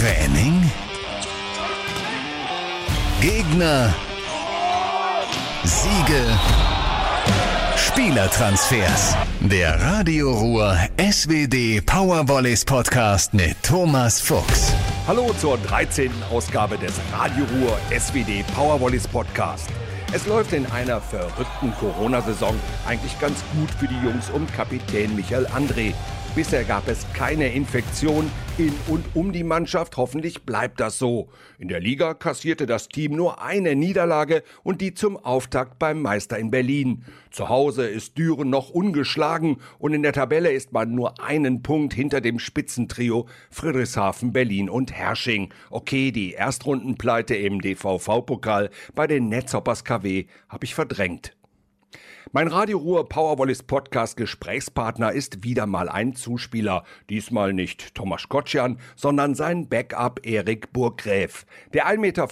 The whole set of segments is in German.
Training? Gegner? Siege? Spielertransfers. Der Radio Ruhr SWD Powervolleys Podcast mit Thomas Fuchs. Hallo zur 13. Ausgabe des Radio Ruhr SWD Powervolleys Podcast. Es läuft in einer verrückten Corona-Saison eigentlich ganz gut für die Jungs um Kapitän Michael André. Bisher gab es keine Infektion in und um die Mannschaft. Hoffentlich bleibt das so. In der Liga kassierte das Team nur eine Niederlage und die zum Auftakt beim Meister in Berlin. Zu Hause ist Düren noch ungeschlagen und in der Tabelle ist man nur einen Punkt hinter dem Spitzentrio Friedrichshafen, Berlin und Hersching. Okay, die Erstrundenpleite im DVV-Pokal bei den Netzhoppers KW habe ich verdrängt. Mein Radio Ruhr Powerwallis Podcast Gesprächspartner ist wieder mal ein Zuspieler. Diesmal nicht Thomas Kotschan, sondern sein Backup Erik Burggräf. Der 1,84 Meter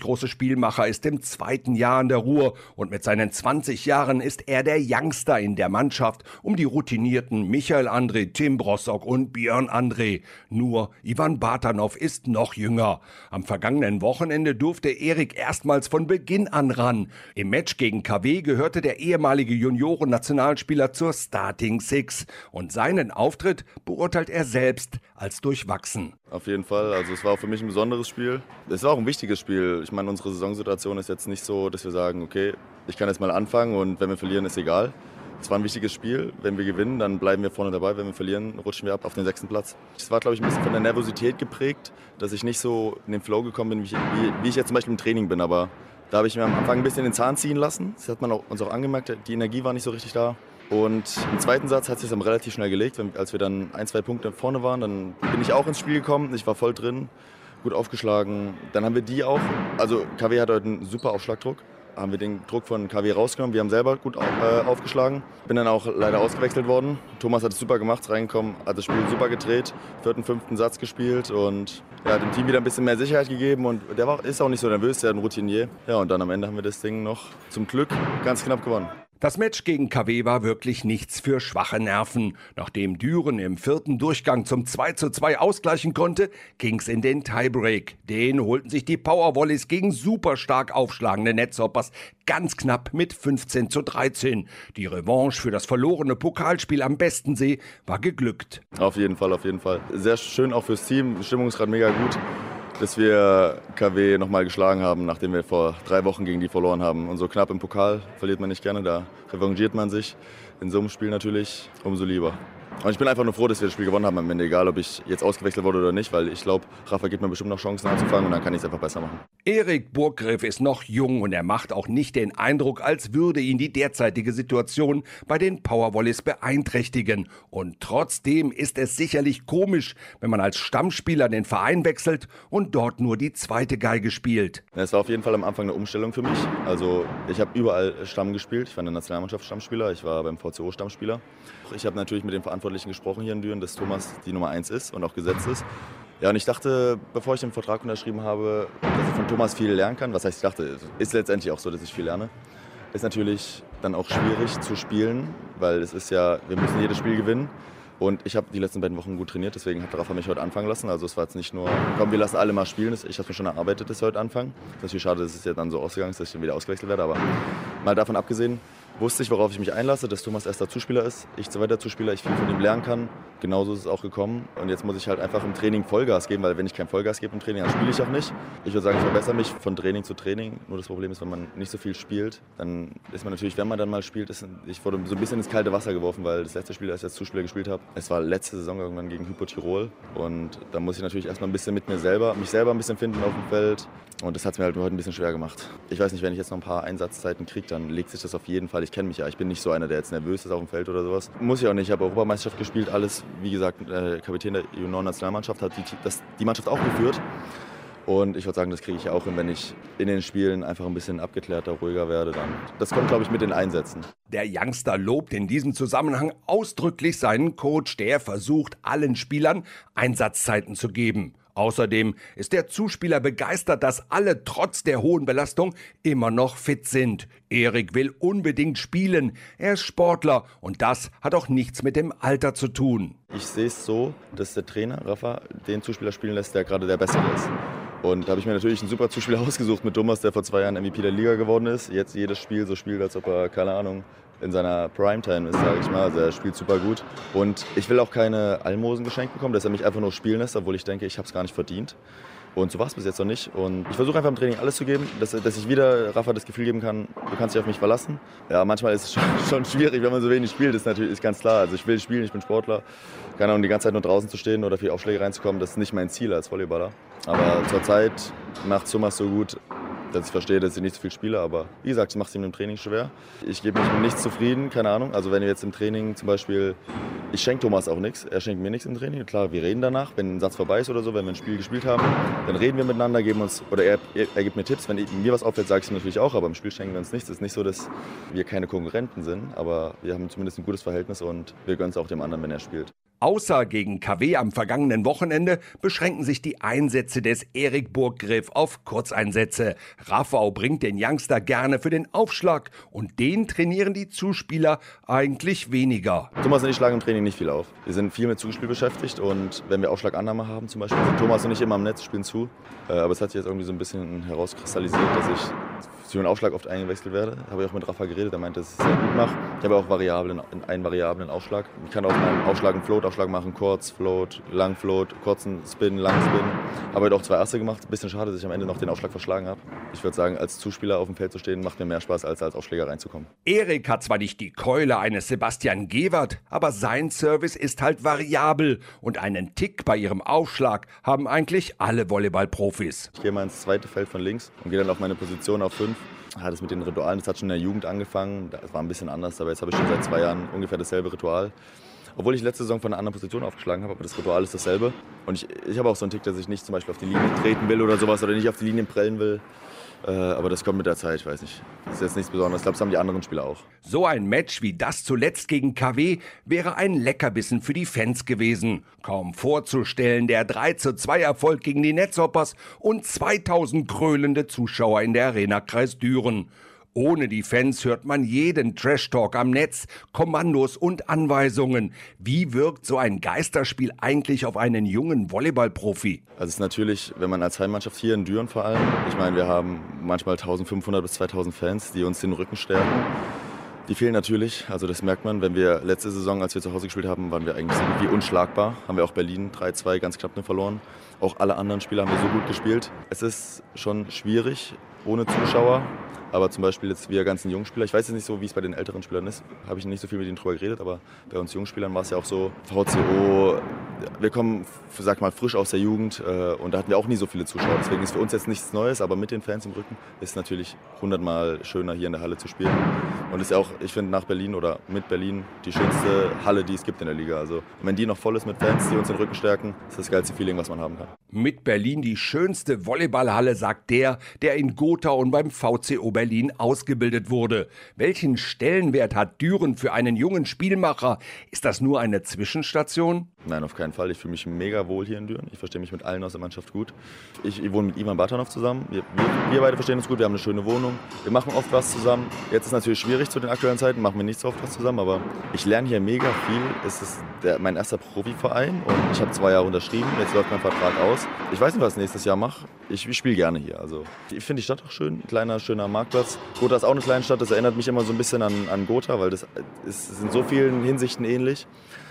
große Spielmacher ist im zweiten Jahr in der Ruhr und mit seinen 20 Jahren ist er der Youngster in der Mannschaft um die routinierten Michael André, Tim Brossock und Björn André. Nur Ivan Bartanov ist noch jünger. Am vergangenen Wochenende durfte Erik erstmals von Beginn an ran. Im Match gegen KW gehörte der ehemalige ehemalige Junioren-Nationalspieler zur Starting Six. Und seinen Auftritt beurteilt er selbst als durchwachsen. Auf jeden Fall. Also es war für mich ein besonderes Spiel. Es war auch ein wichtiges Spiel. Ich meine, unsere Saisonsituation ist jetzt nicht so, dass wir sagen, okay, ich kann jetzt mal anfangen und wenn wir verlieren, ist egal. Es war ein wichtiges Spiel. Wenn wir gewinnen, dann bleiben wir vorne dabei. Wenn wir verlieren, rutschen wir ab auf den sechsten Platz. Es war, glaube ich, ein bisschen von der Nervosität geprägt, dass ich nicht so in den Flow gekommen bin, wie ich, wie ich jetzt zum Beispiel im Training bin. Aber da habe ich mir am Anfang ein bisschen den Zahn ziehen lassen. Das hat man auch, uns auch angemerkt. Die Energie war nicht so richtig da. Und im zweiten Satz hat sich dann relativ schnell gelegt. Als wir dann ein, zwei Punkte vorne waren, dann bin ich auch ins Spiel gekommen. Ich war voll drin, gut aufgeschlagen. Dann haben wir die auch. Also KW hat heute einen super Aufschlagdruck haben wir den Druck von KW rausgenommen. Wir haben selber gut äh, aufgeschlagen. Bin dann auch leider ausgewechselt worden. Thomas hat es super gemacht, reingekommen, hat das Spiel super gedreht, vierten, fünften Satz gespielt und ja, dem Team wieder ein bisschen mehr Sicherheit gegeben. Und der war, ist auch nicht so nervös, der hat ein Routinier. Ja, und dann am Ende haben wir das Ding noch zum Glück ganz knapp gewonnen. Das Match gegen KW war wirklich nichts für schwache Nerven. Nachdem Düren im vierten Durchgang zum 2 zu 2 ausgleichen konnte, ging's in den Tiebreak. Den holten sich die Powervolleys gegen super stark aufschlagende Netzhoppers ganz knapp mit 15 zu 13. Die Revanche für das verlorene Pokalspiel am Bestensee war geglückt. Auf jeden Fall, auf jeden Fall. Sehr schön auch fürs Team, Stimmungsgrad mega gut dass wir KW nochmal geschlagen haben, nachdem wir vor drei Wochen gegen die verloren haben. Und so knapp im Pokal verliert man nicht gerne, da revanchiert man sich. In so einem Spiel natürlich umso lieber. Und ich bin einfach nur froh, dass wir das Spiel gewonnen haben am Ende, egal ob ich jetzt ausgewechselt wurde oder nicht, weil ich glaube, Rafa gibt mir bestimmt noch Chancen anzufangen und dann kann ich es einfach besser machen. Erik Burggriff ist noch jung und er macht auch nicht den Eindruck, als würde ihn die derzeitige Situation bei den Powervolleys beeinträchtigen. Und trotzdem ist es sicherlich komisch, wenn man als Stammspieler den Verein wechselt und dort nur die zweite Geige spielt. Es war auf jeden Fall am Anfang eine Umstellung für mich. Also ich habe überall Stamm gespielt. Ich war in der Nationalmannschaft Stammspieler, ich war beim VCO Stammspieler. Ich habe natürlich mit den Verantwortlichen Verantwortlichen gesprochen hier in Düren, dass Thomas die Nummer 1 ist und auch gesetzt ist. Ja, und ich dachte, bevor ich den Vertrag unterschrieben habe, dass ich von Thomas viel lernen kann. Was heißt, ich dachte, ist letztendlich auch so, dass ich viel lerne. Ist natürlich dann auch schwierig zu spielen, weil es ist ja, wir müssen jedes Spiel gewinnen. Und ich habe die letzten beiden Wochen gut trainiert, deswegen hat Rafa mich heute anfangen lassen. Also es war jetzt nicht nur, komm, wir lassen alle mal spielen. Ich habe mir schon erarbeitet, dass wir heute anfangen. Das ist natürlich schade, dass es jetzt dann so ausgegangen ist, dass ich dann wieder ausgewechselt werde. Aber mal davon abgesehen, wusste ich, worauf ich mich einlasse, dass Thomas erster Zuspieler ist, ich zweiter Zuspieler, ich viel von ihm lernen kann. Genauso ist es auch gekommen. Und jetzt muss ich halt einfach im Training Vollgas geben, weil wenn ich kein Vollgas gebe im Training, dann spiele ich auch nicht. Ich würde sagen, ich verbessere mich von Training zu Training. Nur das Problem ist, wenn man nicht so viel spielt, dann ist man natürlich, wenn man dann mal spielt, ist, ich wurde so ein bisschen ins kalte Wasser geworfen, weil das letzte Spiel, als ich als Zuspieler gespielt habe, es war letzte Saison irgendwann gegen Hypo Tirol. Und da muss ich natürlich erstmal ein bisschen mit mir selber, mich selber ein bisschen finden auf dem Feld. Und das hat es mir halt heute ein bisschen schwer gemacht. Ich weiß nicht, wenn ich jetzt noch ein paar Einsatzzeiten kriege, dann legt sich das auf jeden Fall. Ich kenne mich ja, ich bin nicht so einer, der jetzt nervös ist auf dem Feld oder sowas. Muss ich auch nicht. Ich habe Europameisterschaft gespielt, alles, wie gesagt, äh, Kapitän der Junioren-Nationalmannschaft hat die, das, die Mannschaft auch geführt. Und ich würde sagen, das kriege ich auch hin, wenn ich in den Spielen einfach ein bisschen abgeklärter, ruhiger werde. Dann. Das kommt, glaube ich, mit den Einsätzen. Der Youngster lobt in diesem Zusammenhang ausdrücklich seinen Coach, der versucht, allen Spielern Einsatzzeiten zu geben. Außerdem ist der Zuspieler begeistert, dass alle trotz der hohen Belastung immer noch fit sind. Erik will unbedingt spielen. Er ist Sportler und das hat auch nichts mit dem Alter zu tun. Ich sehe es so, dass der Trainer Rafa den Zuspieler spielen lässt, der gerade der Bessere ist. Und da habe ich mir natürlich einen super Zuspieler ausgesucht mit Thomas, der vor zwei Jahren MVP der Liga geworden ist. Jetzt jedes Spiel so spielt, als ob er, keine Ahnung, in seiner Primetime ist, sage ich mal. Also er spielt super gut. Und ich will auch keine Almosen geschenkt bekommen, dass er mich einfach nur spielen lässt, obwohl ich denke, ich habe es gar nicht verdient. Und so war es bis jetzt noch nicht. Und ich versuche einfach im Training alles zu geben, dass, dass ich wieder Rafa das Gefühl geben kann, du kannst dich auf mich verlassen. Ja, manchmal ist es schon, schon schwierig, wenn man so wenig spielt, das ist natürlich ist ganz klar. Also ich will spielen, ich bin Sportler. Keine Ahnung, die ganze Zeit nur draußen zu stehen oder viel Aufschläge reinzukommen, das ist nicht mein Ziel als Volleyballer. Aber zurzeit macht Thomas so gut, ich verstehe, dass ich nicht so viel spiele. Aber wie gesagt, ich mache es ihm im Training schwer. Ich gebe mich mit nichts zufrieden, keine Ahnung. Also wenn wir jetzt im Training zum Beispiel, ich schenke Thomas auch nichts, er schenkt mir nichts im Training. Klar, wir reden danach, wenn ein Satz vorbei ist oder so, wenn wir ein Spiel gespielt haben, dann reden wir miteinander, geben uns, oder er, er, gibt mir Tipps. Wenn mir was auffällt, sage ich ihm natürlich auch, aber im Spiel schenken wir uns nichts. Es ist nicht so, dass wir keine Konkurrenten sind, aber wir haben zumindest ein gutes Verhältnis und wir gönnen es auch dem anderen, wenn er spielt. Außer gegen KW am vergangenen Wochenende beschränken sich die Einsätze des Erik Burggriff auf Kurzeinsätze. Raffau bringt den Youngster gerne für den Aufschlag und den trainieren die Zuspieler eigentlich weniger. Thomas und ich schlagen im Training nicht viel auf. Wir sind viel mit Zugespiel beschäftigt und wenn wir Aufschlagannahme haben zum Beispiel, sind Thomas und ich immer am Netz, spielen zu. Äh, aber es hat sich jetzt irgendwie so ein bisschen herauskristallisiert, dass ich für den Aufschlag oft eingewechselt werde. Habe ich auch mit Rafa geredet, der meinte, dass ich es sehr gut mache. Ich habe auch Variablen, einen variablen Aufschlag. Ich kann aus meinem Aufschlag einen Float-Aufschlag machen, kurz, Float, lang Float, kurzen Spin, lang Spin. Habe heute auch zwei Erste gemacht. Bisschen schade, dass ich am Ende noch den Aufschlag verschlagen habe. Ich würde sagen, als Zuspieler auf dem Feld zu stehen, macht mir mehr Spaß, als als Aufschläger reinzukommen. Erik hat zwar nicht die Keule eines Sebastian Gewert, aber sein Service ist halt variabel und einen Tick bei ihrem Aufschlag haben eigentlich alle Volleyball-Profis. Ich gehe mal ins zweite Feld von links und gehe dann auf meine Position auf 5 ja, das mit den Ritualen, das hat schon in der Jugend angefangen. Das war ein bisschen anders, aber jetzt habe ich schon seit zwei Jahren ungefähr dasselbe Ritual. Obwohl ich letzte Saison von einer anderen Position aufgeschlagen habe, aber das Ritual ist dasselbe. Und ich, ich habe auch so einen Tick, dass ich nicht zum Beispiel auf die Linie treten will oder sowas oder nicht auf die Linien prellen will. Äh, aber das kommt mit der Zeit, ich weiß nicht. Das ist jetzt nichts Besonderes. Ich glaube, das haben die anderen Spieler auch. So ein Match wie das zuletzt gegen KW wäre ein Leckerbissen für die Fans gewesen. Kaum vorzustellen, der 3 zu 2 Erfolg gegen die Netzhoppers und 2000 krölende Zuschauer in der Arena Kreis Düren. Ohne die Fans hört man jeden Trash-Talk am Netz, Kommandos und Anweisungen. Wie wirkt so ein Geisterspiel eigentlich auf einen jungen Volleyballprofi? Also es ist natürlich, wenn man als Heimmannschaft hier in Düren vor allem, ich meine, wir haben manchmal 1500 bis 2000 Fans, die uns den Rücken stärken. Die fehlen natürlich, also das merkt man. Wenn wir letzte Saison, als wir zu Hause gespielt haben, waren wir eigentlich so wie unschlagbar. Haben wir auch Berlin 3-2 ganz knapp nur verloren. Auch alle anderen Spieler haben wir so gut gespielt. Es ist schon schwierig ohne Zuschauer. Aber zum Beispiel jetzt wir ganzen Jungspieler, ich weiß jetzt nicht so, wie es bei den älteren Spielern ist, habe ich nicht so viel mit ihnen drüber geredet, aber bei uns Jungspielern war es ja auch so, VCO, wir kommen, sag mal, frisch aus der Jugend äh, und da hatten wir auch nie so viele Zuschauer. Deswegen ist für uns jetzt nichts Neues, aber mit den Fans im Rücken ist es natürlich hundertmal schöner, hier in der Halle zu spielen. Und ist ja auch, ich finde, nach Berlin oder mit Berlin die schönste Halle, die es gibt in der Liga. Also wenn die noch voll ist mit Fans, die uns den Rücken stärken, ist das geilste Feeling, was man haben kann. Mit Berlin die schönste Volleyballhalle, sagt der, der in Gotha und beim VCO Berlin Berlin ausgebildet wurde. Welchen Stellenwert hat Düren für einen jungen Spielmacher? Ist das nur eine Zwischenstation? Nein, auf keinen Fall. Ich fühle mich mega wohl hier in Düren. Ich verstehe mich mit allen aus der Mannschaft gut. Ich, ich wohne mit Ivan Bartanov zusammen. Wir, wir, wir, beide verstehen uns gut. Wir haben eine schöne Wohnung. Wir machen oft was zusammen. Jetzt ist es natürlich schwierig zu den aktuellen Zeiten, machen wir nicht so oft was zusammen, aber ich lerne hier mega viel. Es ist der, mein erster Profiverein und ich habe zwei Jahre unterschrieben. Jetzt läuft mein Vertrag aus. Ich weiß nicht, was ich nächstes Jahr mache. Ich, ich spiele gerne hier. Also, ich finde die Stadt auch schön. Ein kleiner, schöner Marktplatz. Gotha ist auch eine kleine Stadt. Das erinnert mich immer so ein bisschen an, an Gotha, weil das ist in so vielen Hinsichten ähnlich.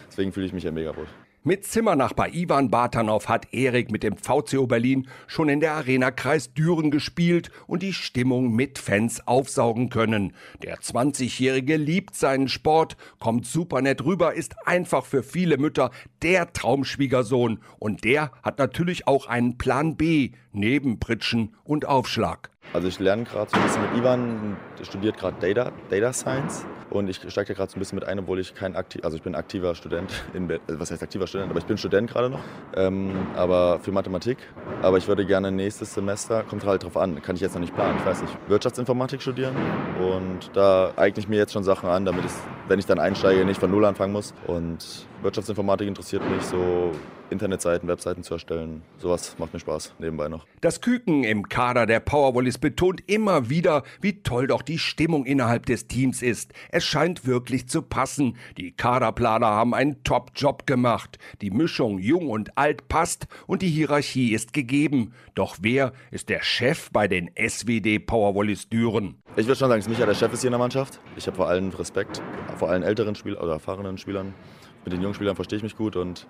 Deswegen fühle ich mich hier mega wohl. Mit Zimmernachbar Ivan Bartanov hat Erik mit dem VCO Berlin schon in der Arena Kreis Düren gespielt und die Stimmung mit Fans aufsaugen können. Der 20-Jährige liebt seinen Sport, kommt super nett rüber, ist einfach für viele Mütter der Traumschwiegersohn und der hat natürlich auch einen Plan B neben Pritschen und Aufschlag. Also ich lerne gerade so ein bisschen mit Ivan, der studiert gerade Data, Data Science und ich steige da gerade so ein bisschen mit ein, obwohl ich kein aktiv, also ich bin aktiver Student, in, was heißt aktiver Student, aber ich bin Student gerade noch, ähm, aber für Mathematik. Aber ich würde gerne nächstes Semester, kommt halt drauf an, kann ich jetzt noch nicht planen, ich weiß nicht, Wirtschaftsinformatik studieren und da eigne ich mir jetzt schon Sachen an, damit ich, wenn ich dann einsteige, nicht von Null anfangen muss und Wirtschaftsinformatik interessiert mich, so Internetseiten, Webseiten zu erstellen. Sowas macht mir Spaß, nebenbei noch. Das Küken im Kader der Powerwallis betont immer wieder, wie toll doch die Stimmung innerhalb des Teams ist. Es scheint wirklich zu passen. Die Kaderplaner haben einen Top-Job gemacht. Die Mischung jung und alt passt und die Hierarchie ist gegeben. Doch wer ist der Chef bei den SWD Powerwallis Düren? Ich würde schon sagen, dass Micha der Chef ist hier in der Mannschaft. Ich habe vor allem Respekt, vor allen älteren Spielern oder erfahrenen Spielern mit den jungen Spielern verstehe ich mich gut und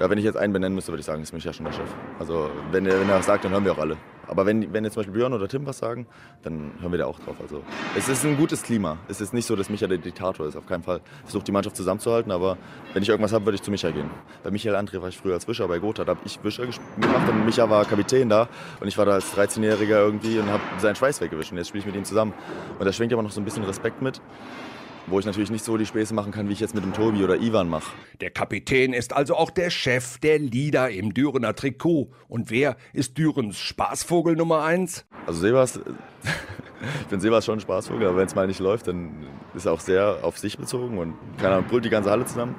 ja, wenn ich jetzt einen benennen müsste, würde ich sagen, ist Micha schon der Chef. Also wenn er, wenn er was sagt, dann hören wir auch alle. Aber wenn, wenn jetzt zum Beispiel Björn oder Tim was sagen, dann hören wir da auch drauf. Also es ist ein gutes Klima. Es ist nicht so, dass Micha der Diktator ist, auf keinen Fall. Ich versuche die Mannschaft zusammenzuhalten, aber wenn ich irgendwas habe, würde ich zu Micha gehen. Bei Michael André war ich früher als Wischer bei Gotha, da habe ich Wischer gemacht und Micha war Kapitän da und ich war da als 13-Jähriger irgendwie und habe seinen Schweiß weggewischt und jetzt spiele ich mit ihm zusammen. Und da schwingt aber noch so ein bisschen Respekt mit wo ich natürlich nicht so die Späße machen kann, wie ich jetzt mit dem Tobi oder Ivan mache. Der Kapitän ist also auch der Chef, der Leader im Dürener Trikot. Und wer ist Dürens Spaßvogel Nummer eins? Also Sebas, ich bin Sebas schon ein Spaßvogel, aber wenn es mal nicht läuft, dann ist er auch sehr auf sich bezogen und keine Ahnung, brüllt die ganze Halle zusammen.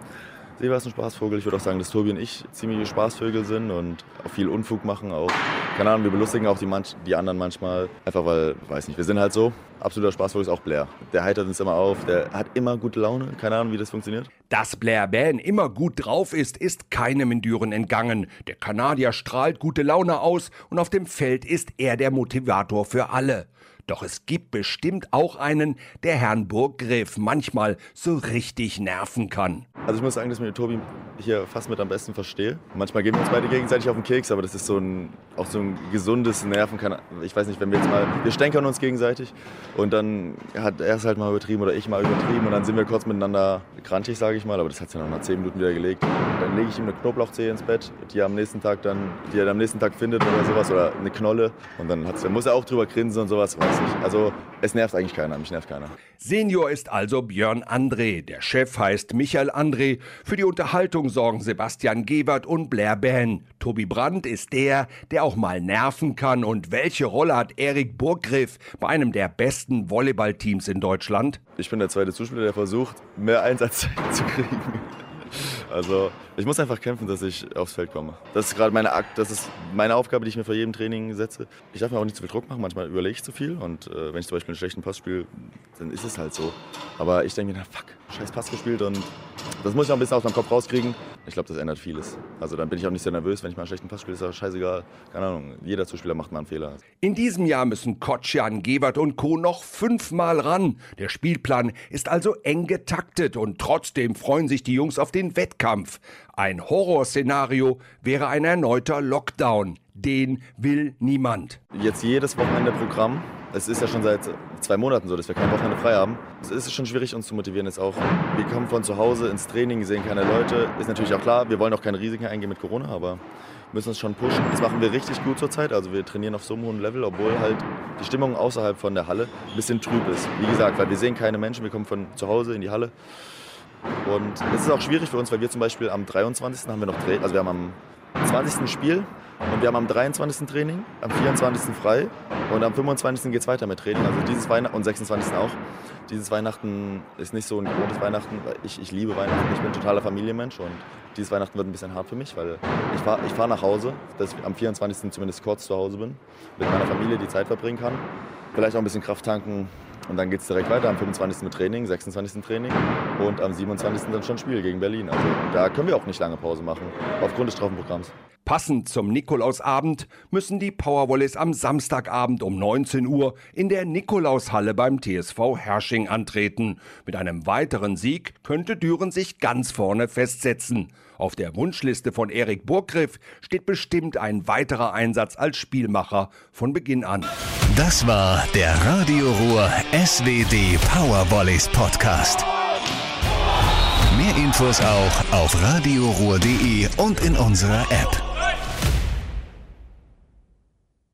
Seba ist ein Spaßvogel. Ich würde auch sagen, dass Tobi und ich ziemliche Spaßvögel sind und auch viel Unfug machen. Auch, keine Ahnung, wir belustigen auch die, manch, die anderen manchmal. Einfach weil, weiß nicht, wir sind halt so. Absoluter Spaßvogel ist auch Blair. Der heitert uns immer auf, der hat immer gute Laune. Keine Ahnung, wie das funktioniert. Dass Blair Ban immer gut drauf ist, ist keinem in Düren entgangen. Der Kanadier strahlt gute Laune aus und auf dem Feld ist er der Motivator für alle. Doch es gibt bestimmt auch einen, der Herrn Burggriff manchmal so richtig nerven kann. Also ich muss sagen, dass ich mit Tobi hier fast mit am besten verstehe. Manchmal gehen wir uns beide gegenseitig auf den Keks, aber das ist so ein, auch so ein gesundes Nerven. Ich weiß nicht, wenn wir jetzt mal, wir stänkern uns gegenseitig und dann hat er es halt mal übertrieben oder ich mal übertrieben und dann sind wir kurz miteinander krantig, sage ich mal, aber das hat sich dann nach zehn Minuten wieder gelegt. Dann lege ich ihm eine Knoblauchzehe ins Bett, die er am nächsten Tag dann, die er am nächsten Tag findet oder sowas oder eine Knolle und dann, dann muss er auch drüber grinsen und sowas, ich. Also es nervt eigentlich keiner, mich nervt keiner. Senior ist also Björn André, der Chef heißt Michael André, für die Unterhaltung sorgen Sebastian Gebert und Blair Ben. Tobi Brandt ist der, der auch mal nerven kann und welche Rolle hat Erik Burggriff bei einem der besten Volleyballteams in Deutschland? Ich bin der zweite Zuspieler, der versucht, mehr Einsatzzeit zu kriegen. Also ich muss einfach kämpfen, dass ich aufs Feld komme. Das ist gerade meine, das ist meine Aufgabe, die ich mir vor jedem Training setze. Ich darf mir auch nicht zu viel Druck machen, manchmal überlege ich zu viel. Und äh, wenn ich zum Beispiel einen schlechten Pass spiele, dann ist es halt so. Aber ich denke mir, fuck, scheiß Pass gespielt und das muss ich auch ein bisschen aus meinem Kopf rauskriegen. Ich glaube, das ändert vieles. Also dann bin ich auch nicht sehr nervös, wenn ich mal einen schlechten Pass spiele, ist das scheißegal. Keine Ahnung, jeder Zuspieler macht mal einen Fehler. In diesem Jahr müssen Kotschan, Gewert und Co. noch fünfmal ran. Der Spielplan ist also eng getaktet und trotzdem freuen sich die Jungs auf den Wettkampf. Ein Horrorszenario wäre ein erneuter Lockdown. Den will niemand. Jetzt jedes Wochenende Programm. Es ist ja schon seit zwei Monaten so, dass wir kein Wochenende frei haben. Es ist schon schwierig, uns zu motivieren jetzt auch. Wir kommen von zu Hause ins Training, sehen keine Leute. Ist natürlich auch klar, wir wollen auch keine Risiken eingehen mit Corona, aber müssen uns schon pushen. Das machen wir richtig gut zurzeit. Also wir trainieren auf so einem hohen Level, obwohl halt die Stimmung außerhalb von der Halle ein bisschen trüb ist. Wie gesagt, weil wir sehen keine Menschen, wir kommen von zu Hause in die Halle. Und es ist auch schwierig für uns, weil wir zum Beispiel am 23. haben wir noch Training, also wir haben am 20. Spiel und wir haben am 23. Training, am 24. frei und am 25. geht es weiter mit Training. Also dieses Weihnachten und 26. auch. Dieses Weihnachten ist nicht so ein gewohntes Weihnachten. Ich, ich liebe Weihnachten, ich bin totaler Familienmensch und dieses Weihnachten wird ein bisschen hart für mich, weil ich fahre ich fahr nach Hause, dass ich am 24. zumindest kurz zu Hause bin, mit meiner Familie die Zeit verbringen kann. Vielleicht auch ein bisschen Kraft tanken, und dann geht es direkt weiter am 25. mit Training, 26. Training und am 27. dann schon Spiel gegen Berlin. Also da können wir auch nicht lange Pause machen, aufgrund des Strafenprogramms. Passend zum Nikolausabend müssen die Powerwallis am Samstagabend um 19 Uhr in der Nikolaushalle beim TSV Hersching antreten. Mit einem weiteren Sieg könnte Düren sich ganz vorne festsetzen. Auf der Wunschliste von Erik Burggriff steht bestimmt ein weiterer Einsatz als Spielmacher von Beginn an. Das war der Radio Ruhr SWD Powervolleys Podcast. Mehr Infos auch auf radioruhr.de und in unserer App.